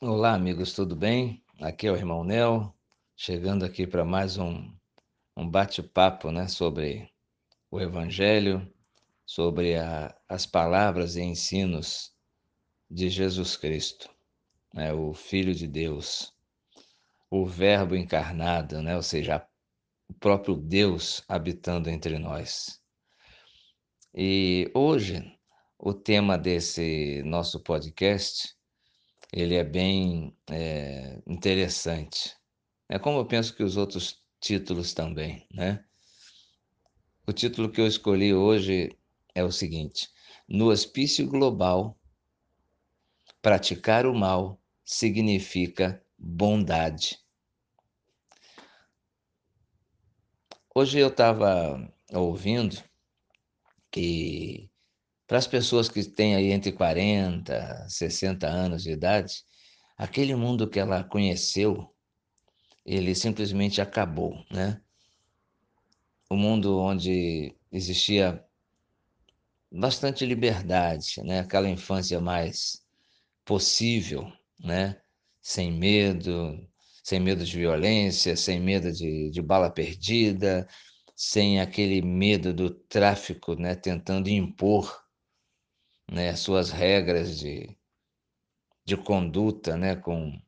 Olá, amigos, tudo bem? Aqui é o irmão Nel, chegando aqui para mais um, um bate-papo né, sobre o Evangelho, sobre a, as palavras e ensinos de Jesus Cristo, né, o Filho de Deus, o Verbo encarnado, né, ou seja, o próprio Deus habitando entre nós. E hoje, o tema desse nosso podcast ele é bem é, interessante. É como eu penso que os outros títulos também, né? O título que eu escolhi hoje é o seguinte: No hospício global, praticar o mal significa bondade. Hoje eu estava ouvindo que para as pessoas que têm aí entre 40, 60 anos de idade, aquele mundo que ela conheceu, ele simplesmente acabou, né? O mundo onde existia bastante liberdade, né? Aquela infância mais possível, né? Sem medo, sem medo de violência, sem medo de, de bala perdida, sem aquele medo do tráfico, né? Tentando impor né, suas regras de, de conduta, né, com,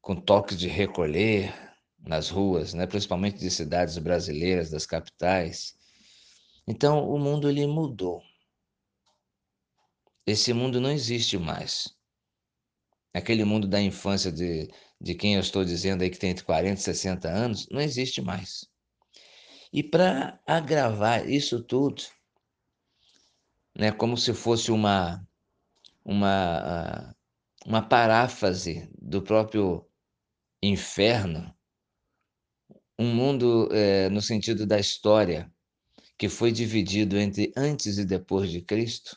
com toques de recolher nas ruas, né, principalmente de cidades brasileiras, das capitais. Então, o mundo ele mudou. Esse mundo não existe mais. Aquele mundo da infância de, de quem eu estou dizendo aí que tem entre 40 e 60 anos, não existe mais. E para agravar isso tudo, né, como se fosse uma, uma, ah, uma paráfrase do próprio inferno, um mundo é, no sentido da história que foi dividido entre antes e depois de Cristo,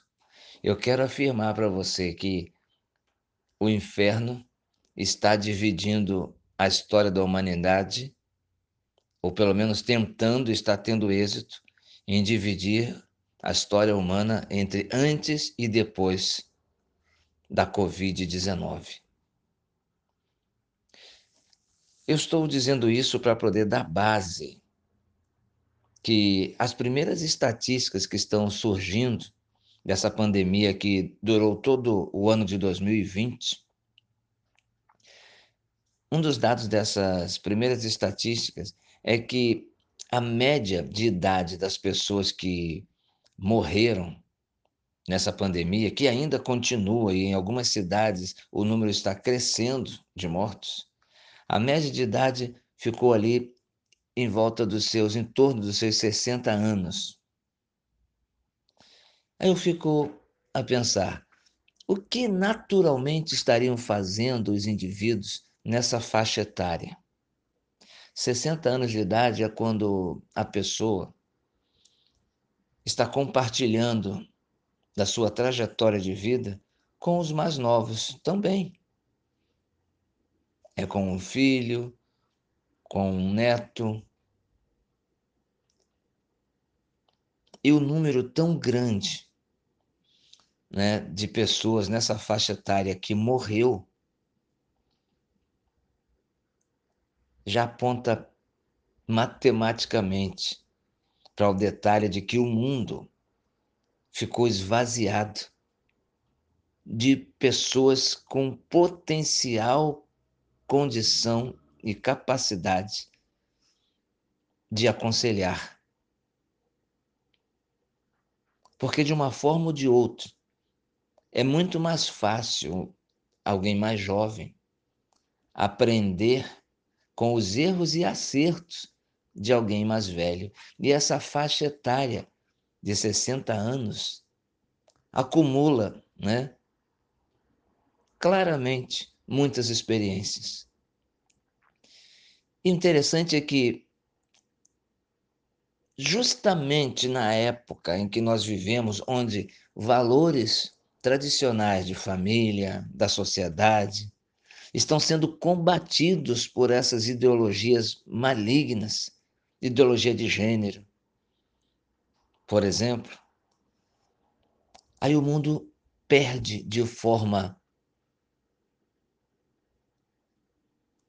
eu quero afirmar para você que o inferno está dividindo a história da humanidade, ou pelo menos tentando, está tendo êxito em dividir a história humana entre antes e depois da Covid-19. Eu estou dizendo isso para poder dar base que as primeiras estatísticas que estão surgindo dessa pandemia que durou todo o ano de 2020, um dos dados dessas primeiras estatísticas é que a média de idade das pessoas que morreram nessa pandemia, que ainda continua e em algumas cidades o número está crescendo de mortos, a média de idade ficou ali em volta dos seus, em torno dos seus 60 anos. Aí eu fico a pensar, o que naturalmente estariam fazendo os indivíduos nessa faixa etária? 60 anos de idade é quando a pessoa está compartilhando da sua trajetória de vida com os mais novos também. É com um filho, com um neto. E o número tão grande né, de pessoas nessa faixa etária que morreu já aponta matematicamente para o detalhe de que o mundo ficou esvaziado de pessoas com potencial condição e capacidade de aconselhar. Porque de uma forma ou de outra, é muito mais fácil alguém mais jovem aprender com os erros e acertos de alguém mais velho. E essa faixa etária de 60 anos acumula, né? Claramente muitas experiências. Interessante é que justamente na época em que nós vivemos, onde valores tradicionais de família, da sociedade, estão sendo combatidos por essas ideologias malignas ideologia de gênero, por exemplo, aí o mundo perde de forma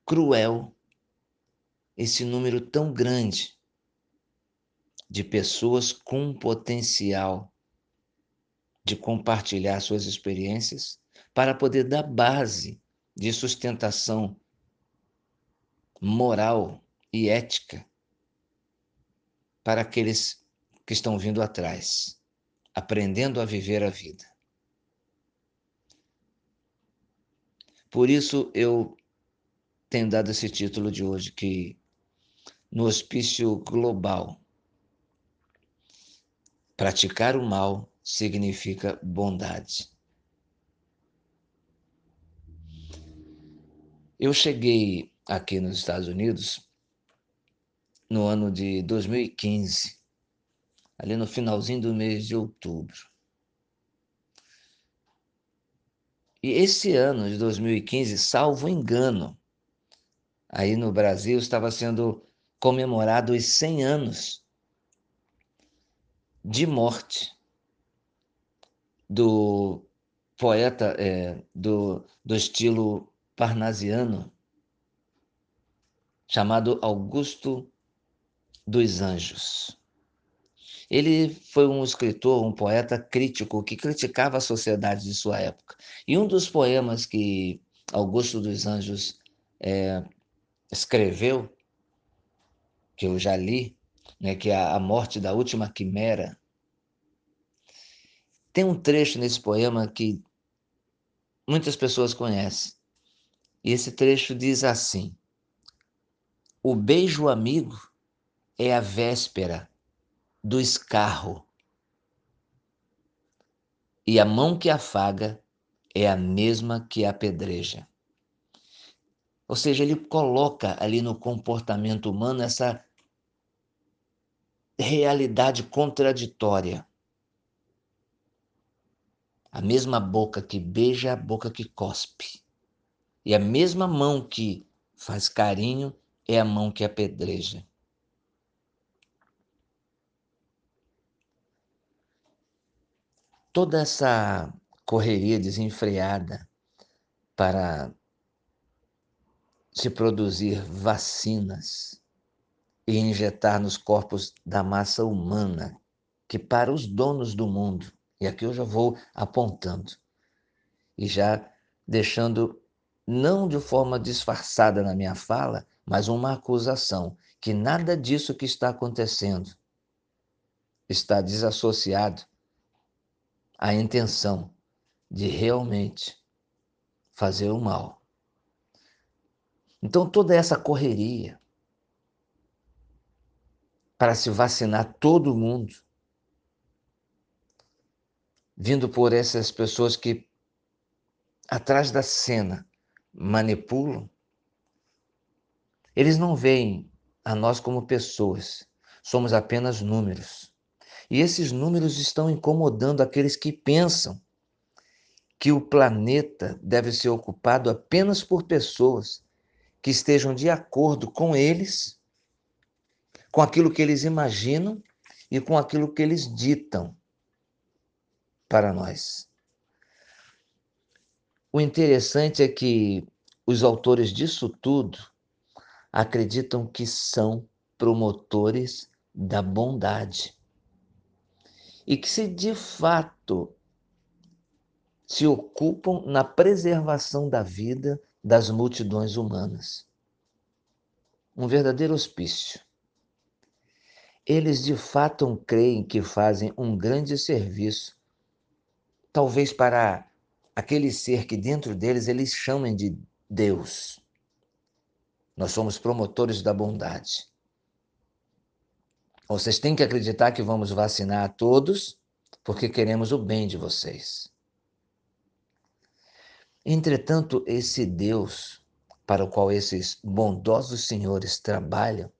cruel esse número tão grande de pessoas com potencial de compartilhar suas experiências para poder dar base de sustentação moral e ética para aqueles que estão vindo atrás, aprendendo a viver a vida. Por isso eu tenho dado esse título de hoje que no hospício global praticar o mal significa bondade. Eu cheguei aqui nos Estados Unidos no ano de 2015, ali no finalzinho do mês de outubro. E esse ano de 2015, salvo engano, aí no Brasil estava sendo comemorado os 100 anos de morte do poeta é, do, do estilo parnasiano, chamado Augusto dos Anjos. Ele foi um escritor, um poeta crítico que criticava a sociedade de sua época. E um dos poemas que Augusto dos Anjos é, escreveu, que eu já li, né, que é a morte da última quimera. Tem um trecho nesse poema que muitas pessoas conhecem. E esse trecho diz assim: O beijo amigo é a véspera do escarro, e a mão que afaga é a mesma que apedreja. Ou seja, ele coloca ali no comportamento humano essa realidade contraditória. A mesma boca que beija, a boca que cospe. E a mesma mão que faz carinho é a mão que apedreja. Toda essa correria desenfreada para se produzir vacinas e injetar nos corpos da massa humana, que para os donos do mundo, e aqui eu já vou apontando, e já deixando, não de forma disfarçada na minha fala, mas uma acusação, que nada disso que está acontecendo está desassociado à intenção de realmente fazer o mal. Então, toda essa correria, para se vacinar todo mundo, vindo por essas pessoas que atrás da cena manipulam, eles não veem a nós como pessoas, somos apenas números. E esses números estão incomodando aqueles que pensam que o planeta deve ser ocupado apenas por pessoas que estejam de acordo com eles com aquilo que eles imaginam e com aquilo que eles ditam para nós. O interessante é que os autores disso tudo acreditam que são promotores da bondade. E que se de fato se ocupam na preservação da vida das multidões humanas. Um verdadeiro hospício eles de fato creem que fazem um grande serviço, talvez para aquele ser que dentro deles eles chamem de Deus. Nós somos promotores da bondade. Vocês têm que acreditar que vamos vacinar a todos, porque queremos o bem de vocês. Entretanto, esse Deus para o qual esses bondosos senhores trabalham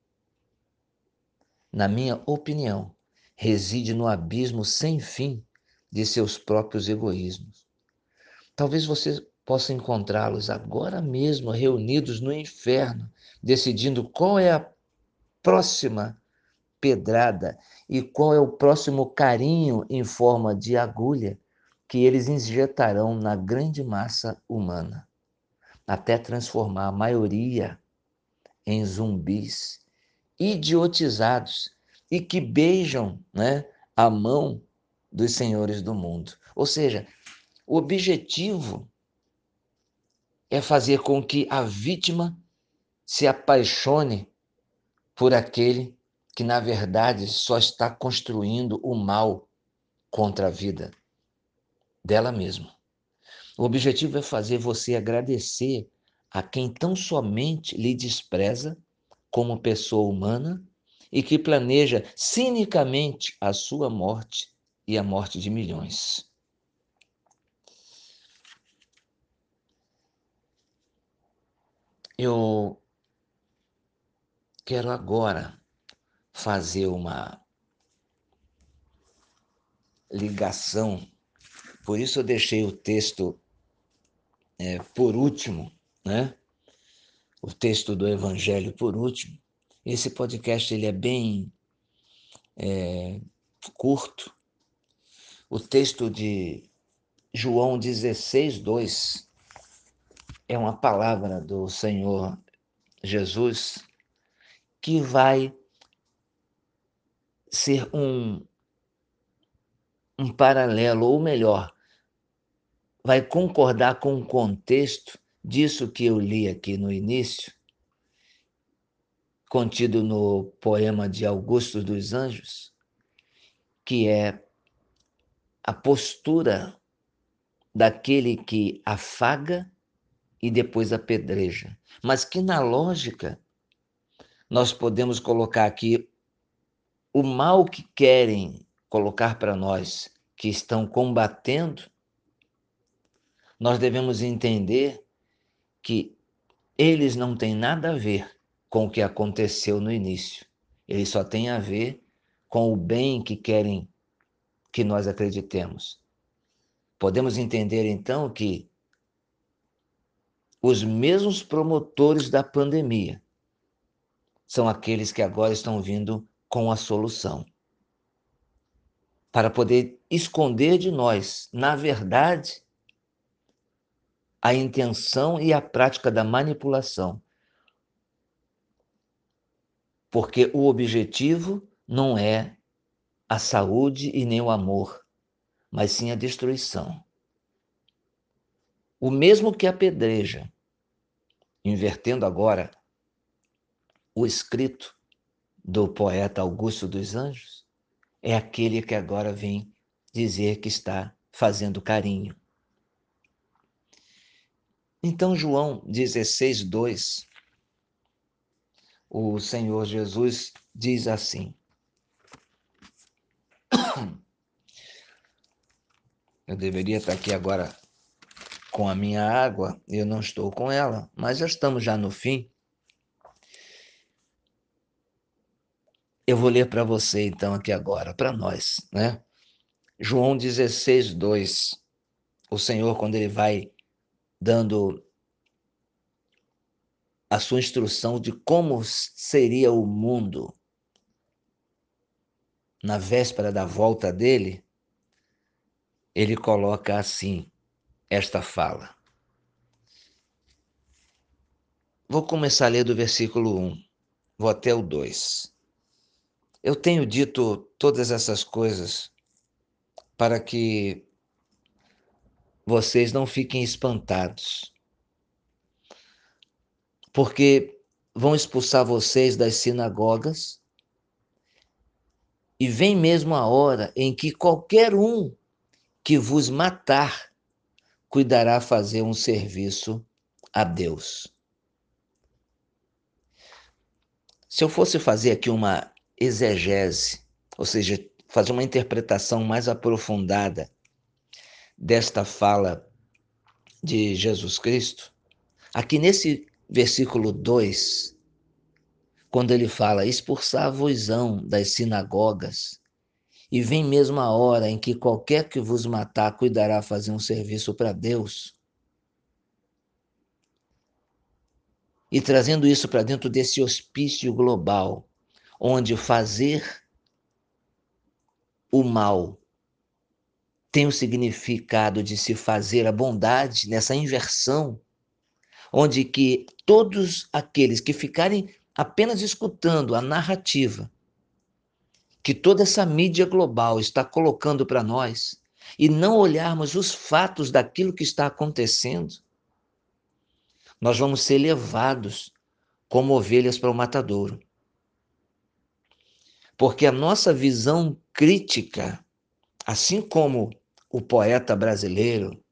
na minha opinião, reside no abismo sem fim de seus próprios egoísmos. Talvez você possa encontrá-los agora mesmo reunidos no inferno, decidindo qual é a próxima pedrada e qual é o próximo carinho em forma de agulha que eles injetarão na grande massa humana. até transformar a maioria em zumbis idiotizados e que beijam né, a mão dos senhores do mundo. Ou seja, o objetivo é fazer com que a vítima se apaixone por aquele que, na verdade, só está construindo o mal contra a vida dela mesma. O objetivo é fazer você agradecer a quem tão somente lhe despreza como pessoa humana e que planeja cinicamente a sua morte e a morte de milhões. Eu quero agora fazer uma ligação, por isso eu deixei o texto é, por último, né? O texto do Evangelho por último. Esse podcast ele é bem é, curto. O texto de João 16, 2 é uma palavra do Senhor Jesus que vai ser um, um paralelo, ou melhor, vai concordar com o contexto disso que eu li aqui no início, contido no poema de Augusto dos Anjos, que é a postura daquele que afaga e depois apedreja, mas que na lógica nós podemos colocar aqui o mal que querem colocar para nós, que estão combatendo, nós devemos entender que eles não têm nada a ver com o que aconteceu no início. Eles só têm a ver com o bem que querem que nós acreditemos. Podemos entender então que os mesmos promotores da pandemia são aqueles que agora estão vindo com a solução. Para poder esconder de nós, na verdade, a intenção e a prática da manipulação. Porque o objetivo não é a saúde e nem o amor, mas sim a destruição. O mesmo que apedreja, invertendo agora o escrito do poeta Augusto dos Anjos, é aquele que agora vem dizer que está fazendo carinho. Então, João 16, 2, o Senhor Jesus diz assim: Eu deveria estar aqui agora com a minha água, eu não estou com ela, mas já estamos já no fim. Eu vou ler para você então aqui agora, para nós, né? João 16, 2. O Senhor, quando ele vai dando a sua instrução de como seria o mundo na véspera da volta dele, ele coloca assim esta fala. Vou começar a ler do versículo 1, vou até o 2. Eu tenho dito todas essas coisas para que vocês não fiquem espantados, porque vão expulsar vocês das sinagogas e vem mesmo a hora em que qualquer um que vos matar cuidará fazer um serviço a Deus. Se eu fosse fazer aqui uma exegese, ou seja, fazer uma interpretação mais aprofundada desta fala de Jesus Cristo, aqui nesse versículo 2, quando ele fala: expulsar-vos-ão das sinagogas, e vem mesmo a hora em que qualquer que vos matar cuidará fazer um serviço para Deus. E trazendo isso para dentro desse hospício global, onde fazer o mal tem o significado de se fazer a bondade nessa inversão, onde que todos aqueles que ficarem apenas escutando a narrativa que toda essa mídia global está colocando para nós e não olharmos os fatos daquilo que está acontecendo, nós vamos ser levados como ovelhas para o matadouro. Porque a nossa visão crítica, assim como o poeta brasileiro,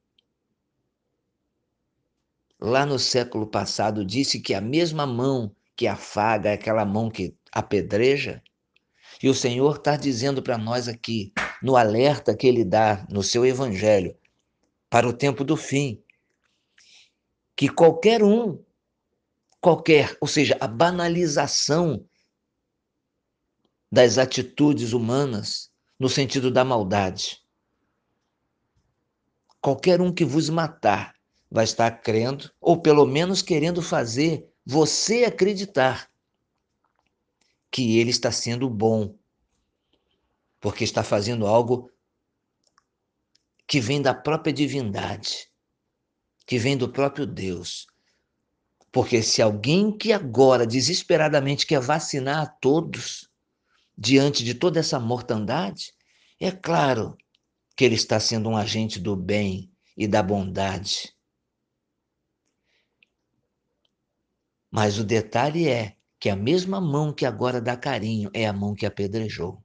lá no século passado, disse que a mesma mão que afaga é aquela mão que apedreja, e o Senhor está dizendo para nós aqui, no alerta que ele dá no seu evangelho, para o tempo do fim, que qualquer um, qualquer, ou seja, a banalização das atitudes humanas no sentido da maldade. Qualquer um que vos matar vai estar crendo, ou pelo menos querendo fazer você acreditar que ele está sendo bom, porque está fazendo algo que vem da própria divindade, que vem do próprio Deus. Porque se alguém que agora desesperadamente quer vacinar a todos, diante de toda essa mortandade, é claro que ele está sendo um agente do bem e da bondade. Mas o detalhe é que a mesma mão que agora dá carinho é a mão que apedrejou.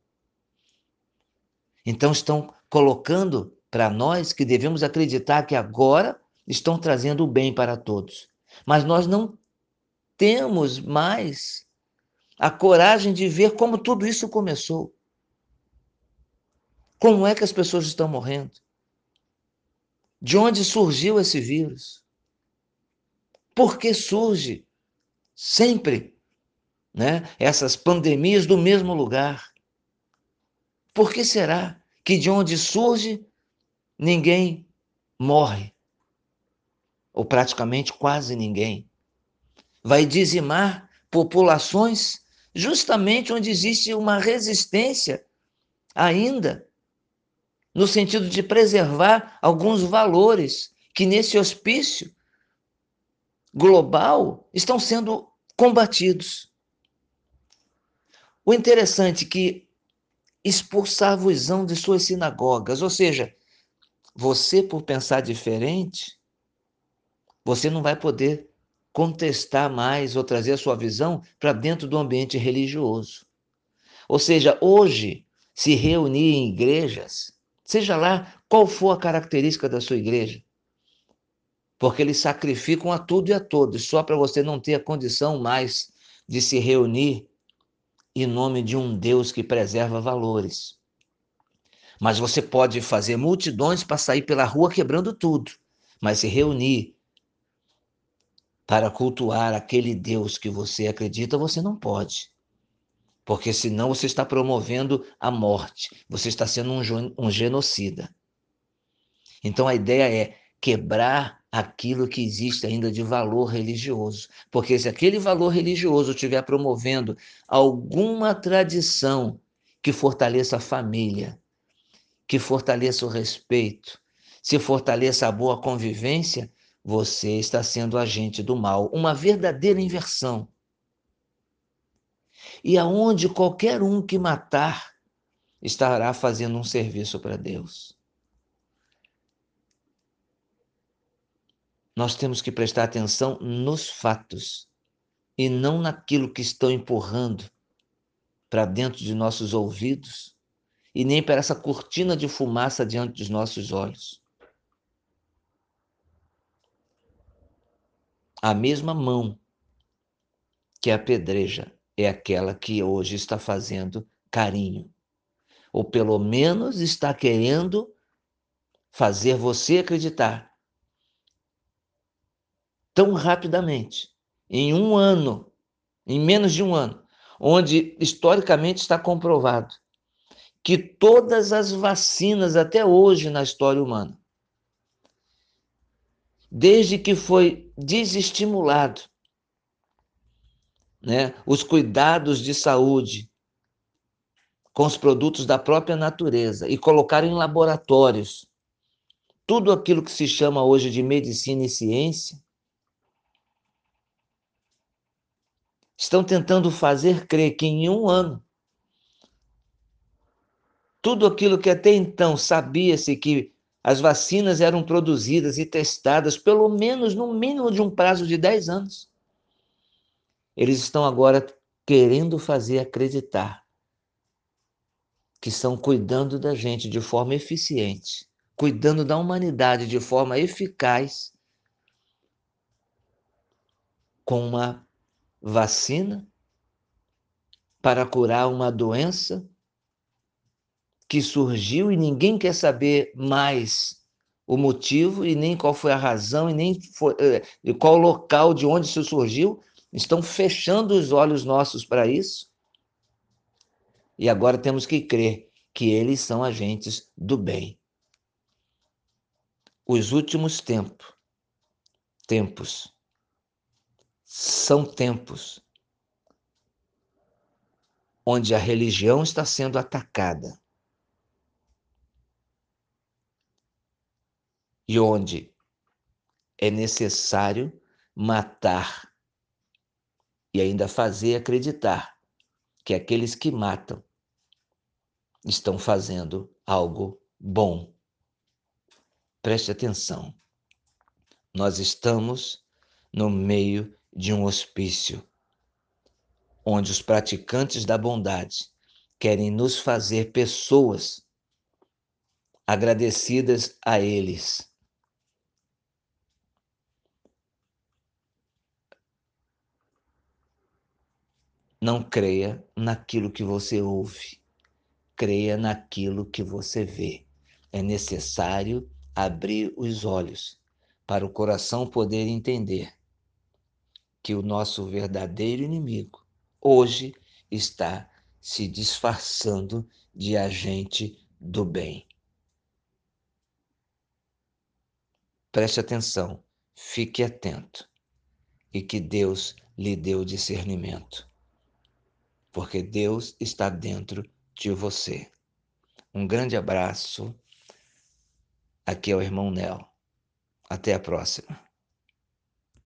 Então estão colocando para nós que devemos acreditar que agora estão trazendo o bem para todos. Mas nós não temos mais a coragem de ver como tudo isso começou. Como é que as pessoas estão morrendo? De onde surgiu esse vírus? Por que surge sempre né, essas pandemias do mesmo lugar? Por que será que de onde surge ninguém morre? Ou praticamente quase ninguém. Vai dizimar populações justamente onde existe uma resistência ainda, no sentido de preservar alguns valores que nesse hospício global estão sendo combatidos. O interessante é que expulsar-vos-ão de suas sinagogas, ou seja, você por pensar diferente, você não vai poder contestar mais ou trazer a sua visão para dentro do ambiente religioso. Ou seja, hoje, se reunir em igrejas, seja lá qual for a característica da sua igreja, porque eles sacrificam a tudo e a todos, só para você não ter a condição mais de se reunir em nome de um Deus que preserva valores. Mas você pode fazer multidões para sair pela rua quebrando tudo, mas se reunir para cultuar aquele Deus que você acredita, você não pode. Porque senão você está promovendo a morte, você está sendo um, um genocida. Então a ideia é quebrar aquilo que existe ainda de valor religioso. Porque se aquele valor religioso estiver promovendo alguma tradição que fortaleça a família, que fortaleça o respeito, se fortaleça a boa convivência, você está sendo agente do mal, uma verdadeira inversão. E aonde qualquer um que matar estará fazendo um serviço para Deus. Nós temos que prestar atenção nos fatos e não naquilo que estão empurrando para dentro de nossos ouvidos e nem para essa cortina de fumaça diante dos nossos olhos. A mesma mão que apedreja é aquela que hoje está fazendo carinho. Ou pelo menos está querendo fazer você acreditar tão rapidamente, em um ano, em menos de um ano, onde historicamente está comprovado que todas as vacinas até hoje na história humana desde que foi desestimulado né, os cuidados de saúde com os produtos da própria natureza e colocar em laboratórios tudo aquilo que se chama hoje de medicina e ciência, Estão tentando fazer crer que em um ano tudo aquilo que até então sabia-se que as vacinas eram produzidas e testadas pelo menos no mínimo de um prazo de 10 anos. Eles estão agora querendo fazer acreditar que estão cuidando da gente de forma eficiente, cuidando da humanidade de forma eficaz, com uma vacina para curar uma doença que surgiu e ninguém quer saber mais o motivo e nem qual foi a razão e nem foi, e qual local de onde isso surgiu. Estão fechando os olhos nossos para isso. E agora temos que crer que eles são agentes do bem. Os últimos tempos, tempos são tempos onde a religião está sendo atacada e onde é necessário matar e ainda fazer acreditar que aqueles que matam estão fazendo algo bom. Preste atenção. Nós estamos no meio de um hospício, onde os praticantes da bondade querem nos fazer pessoas agradecidas a eles Não creia naquilo que você ouve, creia naquilo que você vê. É necessário abrir os olhos para o coração poder entender que o nosso verdadeiro inimigo hoje está se disfarçando de agente do bem. Preste atenção, fique atento e que Deus lhe dê o discernimento porque Deus está dentro de você. Um grande abraço. Aqui é o irmão Nel. Até a próxima.